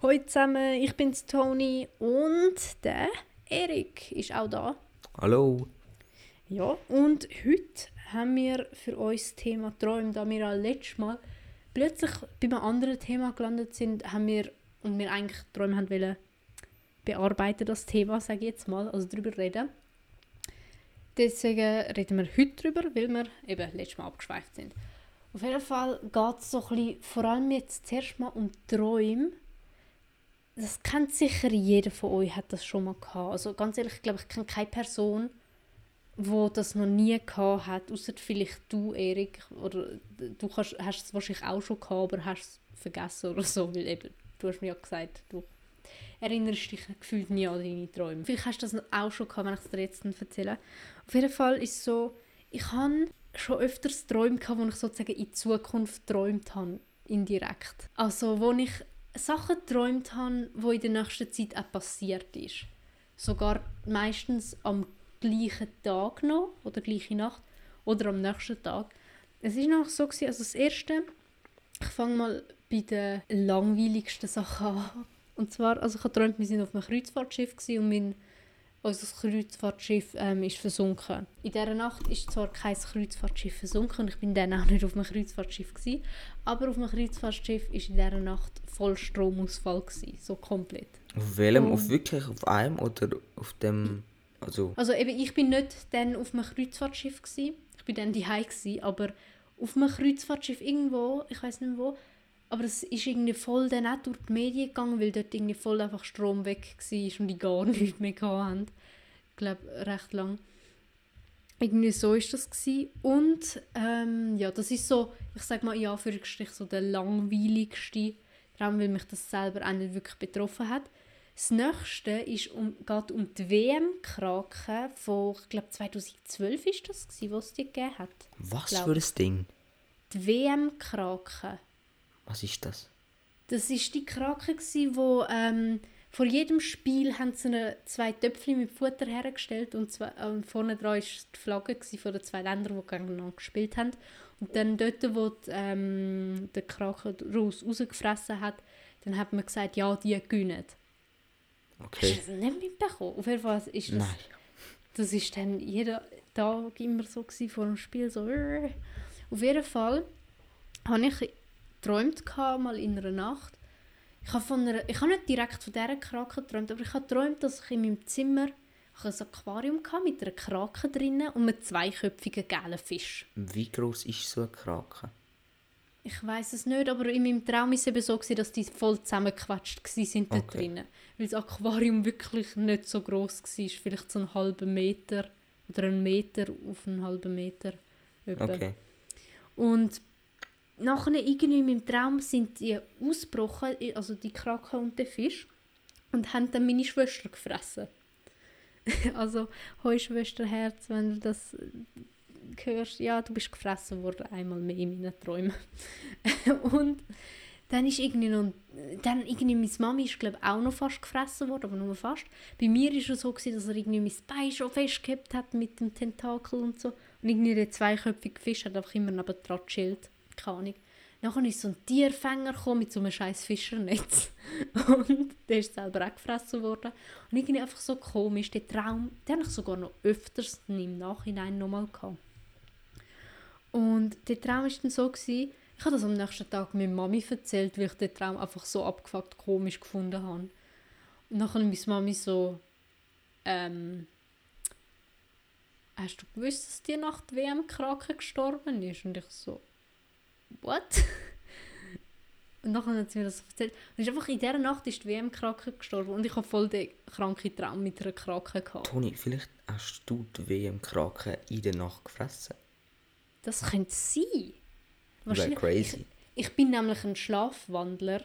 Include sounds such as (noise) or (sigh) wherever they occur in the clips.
Hallo zusammen, ich bin's Toni und der Erik ist auch da. Hallo. Ja, und heute haben wir für uns das Thema Träume, da wir auch letztes Mal plötzlich bei einem anderen Thema gelandet sind, haben wir und wir eigentlich Träume haben wollen bearbeiten das Thema, sage ich jetzt mal, also darüber reden. Deswegen reden wir heute darüber, weil wir eben letztes Mal abgeschweift sind. Auf jeden Fall geht es so ein bisschen, vor allem jetzt zuerst mal um Träume. Das kennt sicher jeder von euch, hat das schon mal gehabt. Also ganz ehrlich, ich glaube, ich kenne keine Person, wo das noch nie gehabt hat, außer vielleicht du, Erik, oder du kannst, hast es wahrscheinlich auch schon gehabt, aber hast es vergessen oder so, weil eben, du hast mir ja gesagt, du erinnerst dich gefühlt nie an deine Träume. Vielleicht hast du das auch schon gehabt, wenn ich es dir jetzt erzähle. Auf jeden Fall ist es so, ich habe schon öfters Träume gehabt, wo ich sozusagen in Zukunft geträumt habe, indirekt. Also, wo ich Sachen geträumt habe, wo in der nächsten Zeit auch passiert ist. Sogar meistens am gleichen Tag noch oder gleiche Nacht oder am nächsten Tag. Es ist noch so gewesen, also das erste, ich fange mal bei den langweiligsten Sachen an. Und zwar, also ich habe geträumt, wir sind auf einem Kreuzfahrtschiff und mein unser Kreuzfahrtschiff ähm, ist versunken. In dieser Nacht ist zwar kein Kreuzfahrtschiff versunken ich bin dann auch nicht auf einem Kreuzfahrtschiff gewesen, aber auf einem Kreuzfahrtschiff ist in dieser Nacht voll Stromausfall gewesen, so komplett. Auf welchem? Und auf wirklich auf einem oder auf dem? Also, also eben, ich bin nicht dann auf einem Kreuzfahrtschiff gewesen, ich bin dann daheim gewesen, aber auf einem Kreuzfahrtschiff irgendwo, ich weiß nicht wo, aber es ist irgendwie voll dann auch durch die Medien gegangen, weil dort irgendwie voll einfach Strom weg war und die gar (laughs) nichts mehr hatten. Ich glaube, recht lang. Irgendwie so ist das gewesen. Und ähm, ja, das ist so, ich sage mal in Anführungsstrichen, so der langweiligste Traum, weil mich das selber auch nicht wirklich betroffen hat. Das nächste ist um, geht um die WM-Krake von, ich glaube 2012 ist das gewesen, was es die gegeben hat. Was für ein Ding? Die WM-Krake. Was ist das? Das ist die Krake, die wo ähm, vor jedem Spiel haben sie eine, zwei Töpfchen mit Futter hergestellt und, zwei, und vorne dran war die Flagge von den zwei Ländern, die gegeneinander gespielt haben. Und dann dort, wo die, ähm, der Krake raus, rausgefressen hat, dann hat man gesagt, ja, die gewinnen. Okay. Hast du das nicht mitbekommen? Auf jeden Fall ist das... Nein. Das ist dann jeden Tag immer so vor dem Spiel, so... Auf jeden Fall habe ich geträumt, mal in einer Nacht. Ich habe, von einer, ich habe nicht direkt von dieser Krake geträumt, aber ich habe geträumt, dass ich in meinem Zimmer ein Aquarium hatte mit einer Krake drinnen und einem zweiköpfigen gelben Fisch. Wie groß ist so eine Krake? Ich weiß es nicht, aber in meinem Traum war es eben so, dass die voll zusammengequetscht waren okay. da drinnen. Weil das Aquarium wirklich nicht so groß war, vielleicht so einen halben Meter oder einen Meter auf einen halben Meter. Etwa. Okay. Und nachher irgendwie in meinem Traum sind die ausgebrochen, also die Krake und der Fisch, und haben dann meine Schwester gefressen. (laughs) also, hoi Schwesterherz, wenn du das hörst, ja, du bist gefressen worden, einmal mehr in meinen Träumen. (laughs) und dann ist irgendwie noch, dann irgendwie meine Mami ist glaube auch noch fast gefressen worden, aber nur fast. Bei mir war es so, gewesen, dass er irgendwie mein Bein schon festgehabt hat mit dem Tentakel und so. Und irgendwie der zweiköpfige Fisch hat einfach immer neben dran gechillt keine Ahnung. Dann ist so ein Tierfänger mit so einem scheiß Fischernetz. (laughs) Und der ist selber auch gefressen worden. Und irgendwie einfach so komisch, der Traum, den habe ich sogar noch öfters im Nachhinein nochmal gehabt. Und der Traum war dann so, gewesen, ich habe das am nächsten Tag meiner Mami erzählt, weil ich den Traum einfach so abgefuckt komisch gefunden habe. Und dann meine Mami so, ähm, hast du gewusst, dass die Nacht WM Kraken gestorben ist? Und ich so, what? (laughs) Und dann hat sie mir das erzählt. Und ist einfach in dieser Nacht ist die WM-Krake gestorben und ich habe voll den kranken Traum mit einer Krake gehabt. Toni, vielleicht hast du die WM-Krake in der Nacht gefressen? Das könnte sein. Wahrscheinlich. crazy. Ich, ich, bin nämlich ein Schlafwandler,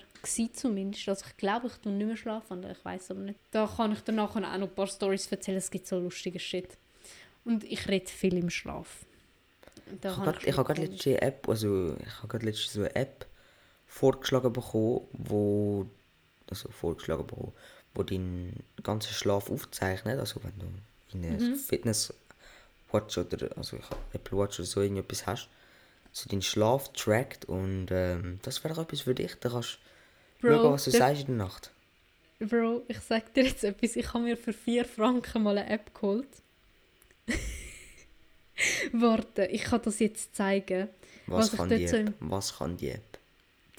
zumindest. Also ich glaube, ich tue nicht mehr schlafwandeln, ich weiß aber nicht. Da kann ich dir nachher auch noch ein paar Stories erzählen, es gibt so lustige Shit. Und ich rede viel im Schlaf. Da ich habe gerade letzte App, also ich habe gerade letzte so eine App vorgeschlagen bekommen, wo also vorgeschlagen bekommen, wo deinen ganzen Schlaf aufzeichnet, also wenn du in einer mhm. Fitness Watch oder also Apple Watch oder so irgendetwas hast, so deinen Schlaf trackt und ähm, das wäre auch etwas für dich. Da kannst Schau, was du sagst in der Nacht. Bro, ich sag dir jetzt etwas. Ich habe mir für 4 Franken mal eine App geholt. (laughs) (laughs) Warte, ich kann das jetzt zeigen. Was, Was kann die so App? im- Was kann die App?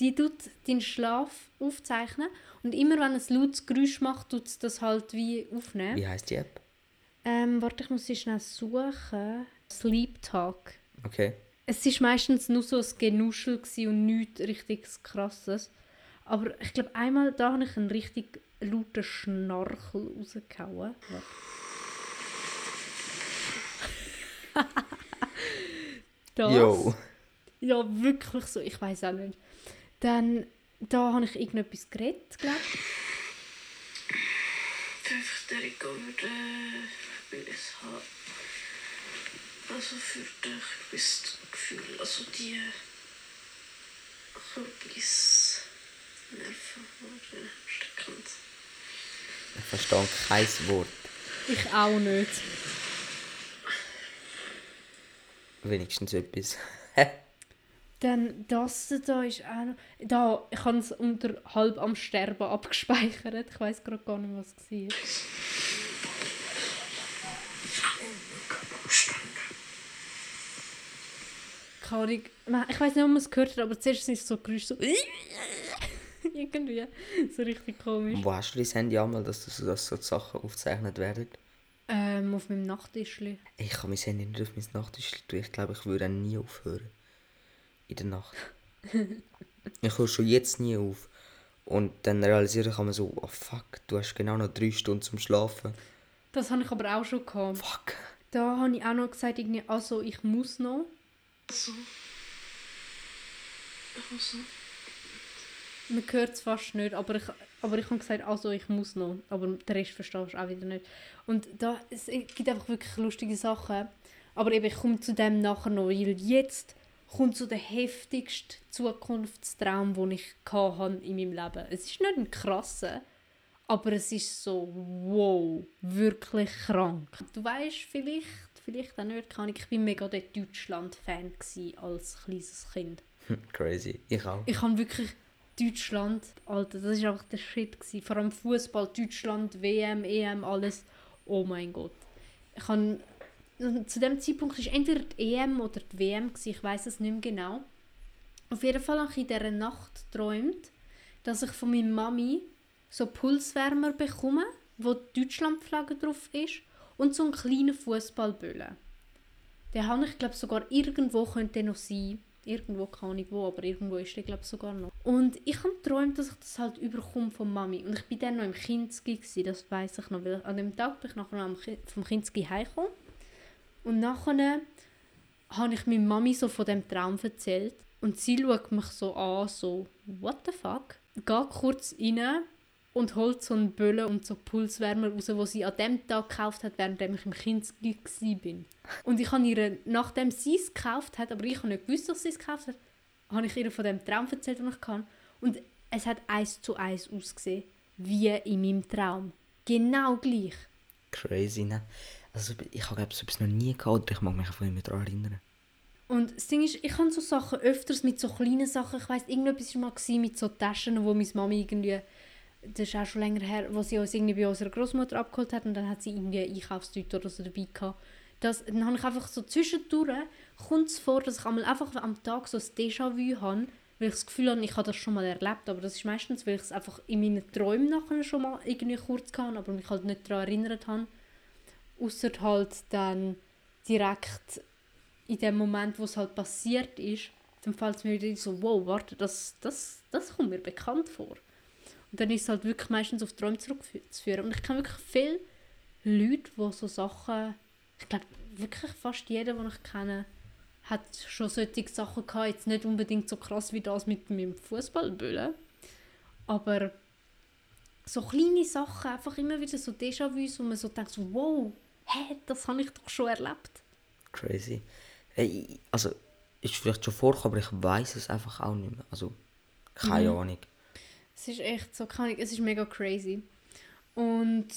Die tut deinen Schlaf aufzeichnen und immer wenn es lautes Geräusch macht, tut es das halt wie aufnehmen. Wie heißt die App? Ähm, warte, ich muss sie schnell suchen. Sleep Talk. Okay. Es war meistens nur so ein Genuschel und nichts richtig krasses. Aber ich glaube, einmal da habe ich einen richtig lauten Schnarchel rausgehauen. Das? Yo. Ja, wirklich so. Ich weiß auch nicht. Dann, da habe ich irgendetwas geredet, glaube ich. Einfach der würde will es haben. Also für dich bist du Gefühl, also die etwas Nerven oder steckend. Ich verstehe kein Wort. Ich auch nicht. Wenigstens etwas. (laughs) Dann das da ist auch noch... Da, ich habe es unter halb am Sterben abgespeichert. Ich weiß gerade gar nicht, was es war. Keine Ahnung. Ich weiß nicht, ob man es gehört hat, aber zuerst ist es so Geräusch so... (laughs) Irgendwie. So richtig komisch. Wo hast du dein Handy einmal, dass, so, Sachen aufgezeichnet werden? Ähm, auf meinem Nachttischli. Ich kann mein Handy nicht auf mein Nachttisch tun. Ich glaube, ich würde nie aufhören. In der Nacht. (laughs) ich höre schon jetzt nie auf. Und dann realisiere ich einmal so, oh fuck, du hast genau noch drei Stunden zum Schlafen. Das habe ich aber auch schon gehabt. Fuck. Da habe ich auch noch gesagt, irgendwie, also ich muss noch. Also. Also. Man hört es fast nicht, aber ich, aber ich habe gesagt, also ich muss noch. Aber den Rest verstehst du auch wieder nicht. Und da, es gibt einfach wirklich lustige Sachen. Aber eben, ich komme zu dem nachher noch, weil jetzt kommt so der heftigste Zukunftstraum, den ich hatte in meinem Leben. Es ist nicht ein krasser, aber es ist so, wow, wirklich krank. Du weißt vielleicht, vielleicht auch nicht, keine Ahnung, ich bin mega der Deutschland-Fan als kleines Kind. (laughs) Crazy. Ich auch. Ich habe wirklich Deutschland, Alter, das war einfach der Shit. Gewesen. Vor allem Fußball, Deutschland, WM, EM, alles. Oh mein Gott. Ich habe, zu dem Zeitpunkt war entweder die EM oder die WM, gewesen, ich weiß es nicht mehr genau. Auf jeden Fall habe ich in dieser Nacht geträumt, dass ich von meiner Mami so Pulswärmer bekomme, wo die Deutschlandflagge drauf ist und so einen kleinen Fußballböllen. Den habe ich glaube sogar irgendwo könnte noch sein. Irgendwo ich nicht wo, aber irgendwo ist der glaube sogar noch. Und ich habe geträumt, dass ich das halt überkomme von Mami. Und ich bin dann noch im Kinski das weiß ich noch, weil an dem Tag bin ich nachher noch vom Kinski heimgekommen. Und nachher habe ich meiner Mami so von dem Traum erzählt. Und sie schaut mich so an, so, what the fuck? Geht kurz rein und holt so einen Böllen und so Pulswärmer raus, die sie an dem Tag gekauft hat, während ich im Kinski war. Und ich habe ihr, nachdem sie es gekauft hat, aber ich habe nicht gewusst, dass sie es gekauft hat, habe ich ihr von dem Traum erzählt, den ich kann. Und es hat eins zu eins ausgesehen, wie in meinem Traum. Genau gleich. Crazy, ne? Also ich habe so etwas noch nie gehabt, oder ich mag mich einfach nicht mehr daran erinnern. Und das Ding ist, ich habe so Sachen öfters mit so kleinen Sachen, ich weiss, irgendetwas war mal mit so Taschen, wo meine Mami irgendwie, das ist auch schon länger her, wo sie uns irgendwie bei unserer Großmutter abgeholt hat und dann hat sie irgendwie Einkaufstüte oder so dabei gehabt. Das, dann habe ich einfach so zwischendurch, kommt es vor, dass ich einmal einfach am Tag so ein Déjà-vu habe, weil ich das Gefühl habe, ich habe das schon mal erlebt, aber das ist meistens, weil ich es einfach in meinen Träumen nachher schon mal irgendwie kurz hatte, aber mich halt nicht daran erinnert habe. Außer halt dann direkt in dem Moment, wo es halt passiert ist, dann fällt es mir wieder so, wow, warte, das, das, das kommt mir bekannt vor. Und dann ist es halt wirklich meistens auf Träume zurückzuführen. Und ich kenne wirklich viele Leute, die so Sachen, ich glaube wirklich fast jeder, den ich kenne, hat schon solche Sachen gehabt, jetzt nicht unbedingt so krass wie das mit meinem Fußballbüllen, aber so kleine Sachen, einfach immer wieder so Déjà-vus, wo man so denkt, so, wow, hä, das habe ich doch schon erlebt. Crazy. Hey, also, ist vielleicht schon vorgekommen, aber ich weiß es einfach auch nicht mehr. Also, keine Mhm. Ahnung. Es ist echt so, keine Ahnung, es ist mega crazy. Und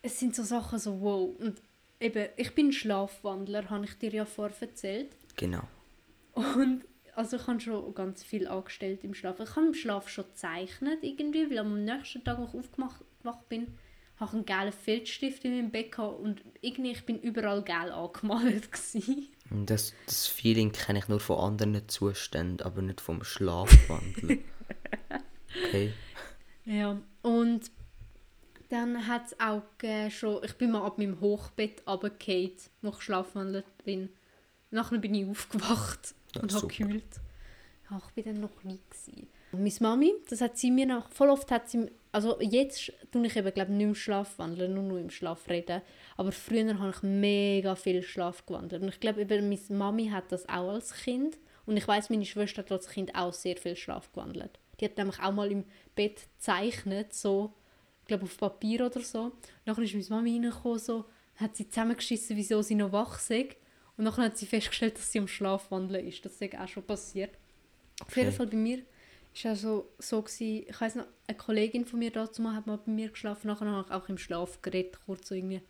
es sind so Sachen so, wow. Und eben, ich bin Schlafwandler, habe ich dir ja vorher erzählt. Genau. Und also ich habe schon ganz viel angestellt im Schlaf. Ich habe im Schlaf schon gezeichnet irgendwie, weil am nächsten Tag, als ich aufgewacht bin, habe ich einen gelben Filzstift in meinem Bett gehabt und irgendwie ich bin überall gel angemalt (laughs) gewesen. Das, das Feeling kenne ich nur von anderen Zuständen, aber nicht vom (laughs) Schlafwandel. Okay. Ja, und dann hat es auch gegeben, schon, ich bin mal ab meinem Hochbett runtergefallen, wo ich schlafwandelt bin. Nachher bin ich aufgewacht und habe gekühlt. Ja, ich bin dann noch nie gewesen. Und meine Mami, das hat sie mir noch, voll oft hat sie, also jetzt tue ich eben, glaube nicht im Schlaf wandeln, nur noch im Schlaf reden. Aber früher habe ich mega viel Schlaf gewandelt. Und ich glaube, eben, meine Mami hat das auch als Kind. Und ich weiß, meine Schwester hat als Kind auch sehr viel Schlaf gewandelt. Die hat nämlich auch mal im Bett gezeichnet, so, ich glaube auf Papier oder so. Dann ist meine Mami reingekommen, so, hat sie zusammengeschissen, wieso sie noch wach ist. Und dann hat sie festgestellt, dass sie am Schlafwandeln ist. Das ist auch schon passiert. Auf jeden Okay. Fall bei mir war es so, so gewesen, ich weiß noch, eine Kollegin von mir dazu mal hat mal bei mir geschlafen, nachher habe ich auch im Schlaf geredet, kurz so irgendwie,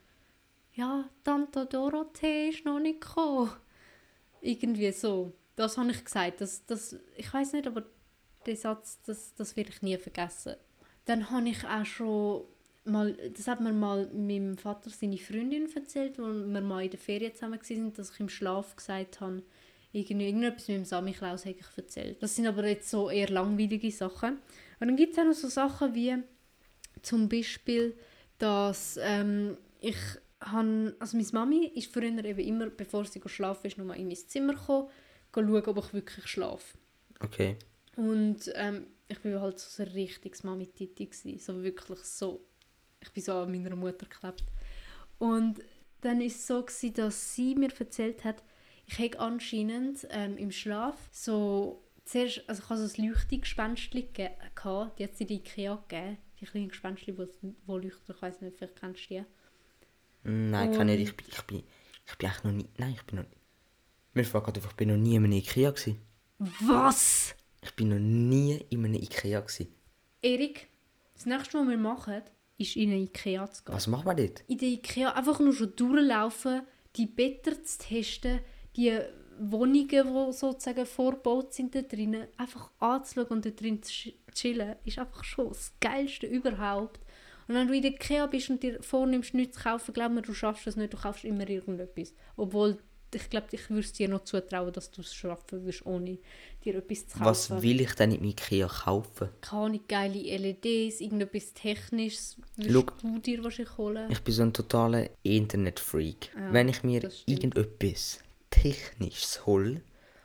ja, Tante Dorothee ist noch nicht gekommen. Irgendwie so. Das habe ich gesagt. Das, das, ich weiß nicht, aber den Satz, das, das werde ich nie vergessen. Dann habe ich auch schon mal, das hat mir mal meinem Vater seine Freundin erzählt, wo wir mal in der Ferien zusammen waren, dass ich im Schlaf gesagt habe, irgendwie, irgendetwas mit dem Samichlaus habe ich erzählt. Das sind aber jetzt so eher langweilige Sachen. Und dann gibt es auch noch so Sachen wie zum Beispiel, dass ähm, ich han, also meine Mami ist früher eben immer, bevor sie schlafen ist, nochmal in mein Zimmer gekommen, schauen, ob ich wirklich schlafe. Okay. Und ähm, ich bin halt so ein richtiges Mami-Titi gewesen. So wirklich so. Ich bin so an meiner Mutter geklebt. Und dann war es so, gewesen, dass sie mir erzählt hat, ich hätte anscheinend ähm, im Schlaf so zuerst, also ich hatte so ein Leuchtungsgespenstchen ge- gehabt, die hat sie in Ikea gegeben, die kleinen Gespenstchen, die, die leuchten, ich weiß nicht, vielleicht kennst du die. Nein, kann nicht. Und- Ich bin, ich bin, ich bin eigentlich noch nie. Nein, ich bin noch nie. Mir gerade auf, ich bin noch nie in einem Ikea gewesen. Was? Ich bin noch nie in einem Ikea gewesen. Erik, das nächste, was wir machen, ist in eine Ikea zu gehen. Was machen wir dort? in der Ikea einfach nur schon durchlaufen, die Better zu testen, die Wohnungen, die sozusagen vorgebaut sind, da drinnen, einfach anzuschauen und da drin zu chillen, ist einfach schon das Geilste überhaupt. Und wenn du in der Ikea bist und dir vornimmst, nichts zu kaufen, glaub mir, du schaffst es nicht, du kaufst immer irgendetwas. Obwohl, ich glaube, ich würde dir noch zutrauen, dass du es schaffen würdest, ohne dir etwas zu kaufen. Was will ich denn im Ikea kaufen? Keine geile LEDs, irgendetwas Technisches, würdest du dir wahrscheinlich holen. Ich bin so ein totaler Internetfreak. Ja, Wenn ich mir irgendetwas Technisches hole,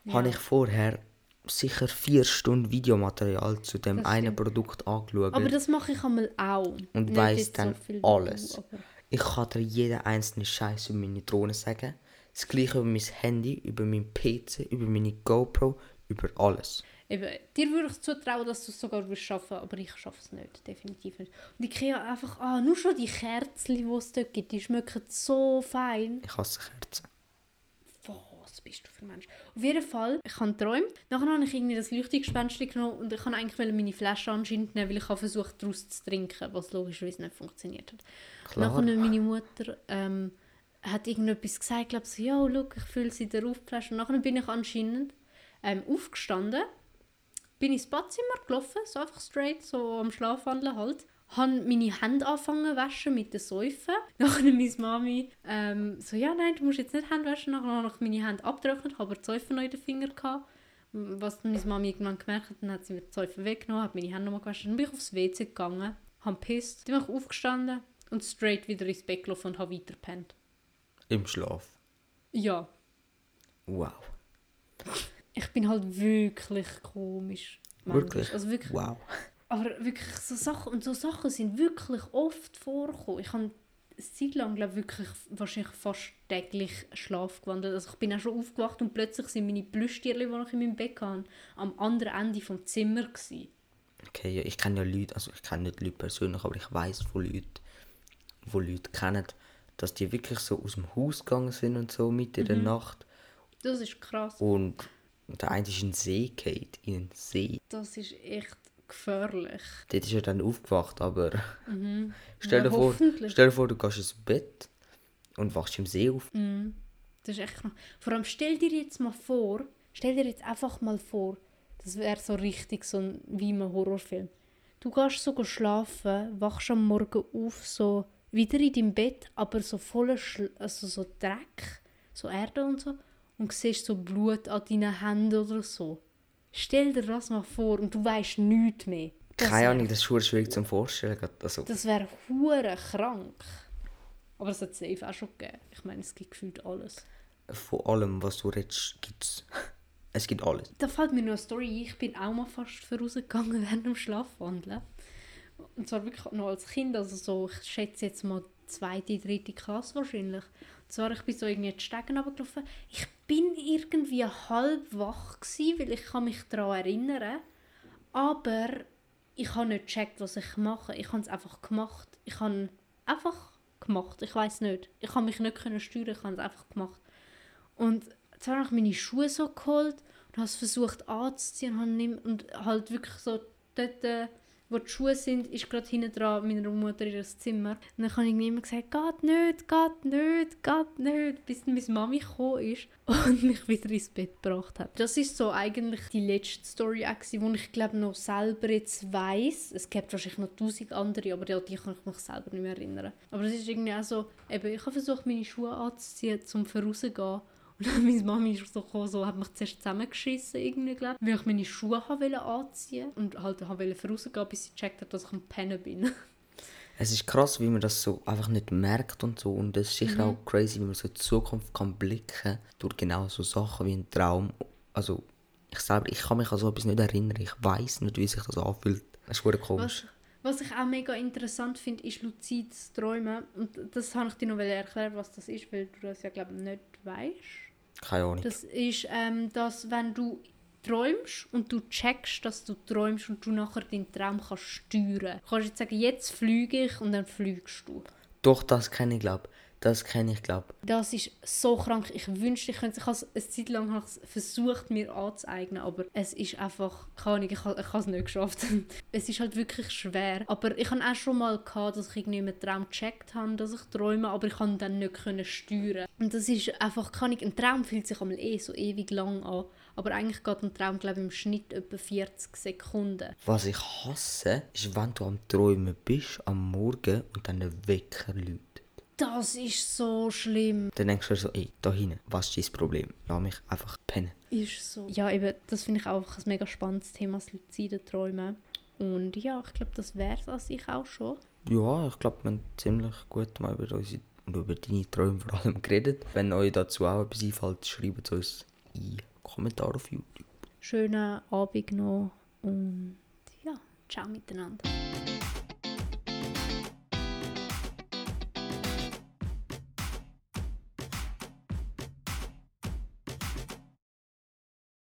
habe ich vorher sicher vier Stunden Videomaterial zu dem einen. Produkt angeschaut. Aber das mache ich einmal auch. und weiß dann wie alles. du, Ich kann dir jeden einzelnen Scheiß über meine Drohne sagen. Das gleiche über mein Handy, über meinen PC, über meine GoPro, über alles. Eben, dir würde ich zutrauen, dass du es sogar würdest schaffen aber ich schaffe es nicht, definitiv nicht. Und Ikea einfach, ah, nur schon die Kerzen, die es dort gibt, die schmecken so fein. Ich hasse Kerzen. Was bist du für ein Mensch? Auf jeden Fall, ich habe geträumt. Nachher habe ich irgendwie das Leuchtungsgespenstchen genommen und ich wollte eigentlich meine Flasche anscheinend nehmen, weil ich habe versucht, daraus zu trinken, was logischerweise nicht funktioniert hat. Klar. Nachher meine Mutter ähm, hat irgendetwas gesagt, glaube so, ja, schau, ich fühle sie da auf, die Flasche. Und nachher bin ich anscheinend ähm, aufgestanden, bin ins Badzimmer gelaufen, so einfach straight, so am Schlafwandeln halt. Habe meine Hände angefangen zu waschen mit der Seife. (laughs) Nachher meine Mami ähm, so, ja, nein, du musst jetzt nicht Hände waschen. Nachher habe ich meine Hände abgetrocknet, habe aber die Seife noch in den Finger gehabt. Was meine Mami irgendwann gemerkt hat, dann hat sie mir die Seife weggenommen, hat meine Hände nochmal gewaschen. Dann bin ich aufs WC gegangen, habe gepisst, dann bin ich aufgestanden und straight wieder ins Bett gelaufen und habe weitergepennt. Im Schlaf. Ja, Wow. ich bin halt wirklich komisch. manchmal. Wirklich? Also wirklich Wow. Aber wirklich so Sachen, und so Sachen sind wirklich oft vorgekommen. Ich habe eine Zeit lang, glaube wirklich wahrscheinlich fast täglich Schlaf gewandelt. Also ich bin auch schon aufgewacht und plötzlich sind meine Plüschtierchen, die ich in meinem Bett hatte, am anderen Ende vom Zimmer gewesen. Okay, ja, ich kenne ja Leute, also ich kenne nicht Leute persönlich, aber ich weiß von Leuten, wo Leute kennen, dass die wirklich so aus dem Haus gegangen sind und so mitten in der Nacht. Das ist krass. Und der eine ist in den See gefallen, in den See. Das ist echt gefährlich. Dort ist er dann aufgewacht, aber (laughs) stell, Mhm. Ja, dir vor, hoffentlich. stell dir vor, du gehst ins Bett und wachst im See auf. Das ist echt krass. Vor allem stell dir jetzt mal vor, Stell dir jetzt einfach mal vor, das wäre so richtig so ein, wie ein Horrorfilm. Du gehst so schlafen, wachst am Morgen auf, so wieder in deinem Bett, aber so voller Schl also so Dreck, so Erde und so, und siehst so Blut an deinen Händen oder so. Stell dir das mal vor und du weißt nichts mehr. Das Keine Ahnung, das ist schon schwierig zum Vorstellen. Also, Das wäre hure krank. Aber es hat safe auch schon gegeben. Ich meine, es gibt gefühlt alles. von allem, was du redest, gibt's. Es gibt alles. Da fällt mir noch eine Story ein. Ich bin auch mal fast vorausgegangen (laughs) während dem Schlafwandeln. Und zwar wirklich noch als Kind, also so, ich schätze jetzt mal zweite, dritte Klasse wahrscheinlich. Und zwar, ich bin so irgendwie die Stegen runtergelaufen. Ich bin irgendwie halb wach gewesen, weil ich kann mich daran erinnern. Aber ich habe nicht gecheckt, was ich mache. Ich habe es einfach gemacht. Ich habe einfach gemacht. Ich weiß nicht. Ich habe mich nicht können steuern. Ich habe es einfach gemacht. Und zwar habe ich meine Schuhe so geholt und habe es versucht anzuziehen und, und halt wirklich so dort, äh, wo die Schuhe sind, ist gerade hinten dran meiner Mutter das Zimmer. Und dann habe ich immer gesagt, geht nicht, geht nicht, geht nicht, bis dann meine Mami gekommen ist und (laughs) mich wieder ins Bett gebracht hat. Das ist so eigentlich die letzte Story, die ich glaube noch selber jetzt weiss. Es gibt wahrscheinlich noch tausend andere, aber ja, die kann ich mich selber nicht mehr erinnern. Aber es ist irgendwie auch so, eben, ich habe versucht, meine Schuhe anzuziehen, um vorauszugehen. Und dann meine Mami ist so gekommen, so, hat mich zuerst zusammengeschissen, irgendwie, glaub, weil ich meine Schuhe habe wollte anziehen und halt habe wollte vorausgehen, bis sie gecheckt hat, dass ich am Pennen bin. (laughs) Es ist krass, wie man das so einfach nicht merkt und so. Und es ist sicher Mhm. auch crazy, wie man so in die Zukunft kann blicken durch genau so Sachen wie ein Traum. Also, ich selber, ich kann mich an so etwas nicht erinnern. Ich weiß nicht, wie sich das anfühlt. Das ist verdammt Was, komisch. was ich auch mega interessant finde, ist luzides Träumen. Und das habe ich dir noch erklären, was das ist, weil du das ja, glaube ich, nicht weißt. Keine Ahnung. Das ist, ähm, dass wenn du träumst und du checkst, dass du träumst und du nachher deinen Traum kannst steuern. Du kannst jetzt sagen, jetzt fliege ich und dann fliegst du. Doch, das kenne ich, glaube Das kenne ich, glaube Das ist so krank. Ich wünschte, ich könnte es. Eine Zeit lang habe versucht, mir anzueignen, aber es ist einfach, keine Ahnung, ich habe ich habe es nicht geschafft. (laughs) es ist halt wirklich schwer. Aber ich habe auch schon mal gehabt, dass ich irgendwie einen Traum gecheckt habe, dass ich träume, aber ich kann dann nicht können steuern. Und das ist einfach, kann ich, ein Traum fühlt sich einmal eh so ewig lang an. Aber eigentlich geht ein Traum, glaube ich, im Schnitt etwa 40 Sekunden. Was ich hasse, ist, wenn du am Träumen bist, am Morgen und dann ein Wecker läutet. Das ist so schlimm. Dann denkst du dir so, ey, da hinten, was ist dein Problem? Lass mich einfach pennen. Ist so. Ja, eben, das finde ich auch ein mega spannendes Thema, das luzide Träumen. Und ja, ich glaube, das wäre es an sich auch schon. Ja, ich glaube, wir haben ziemlich gut mal über unsere und über deine Träume vor allem geredet. Wenn euch dazu auch etwas einfällt, schreibt es uns in Kommentare auf YouTube. Schönen Abend noch und ja, ciao miteinander.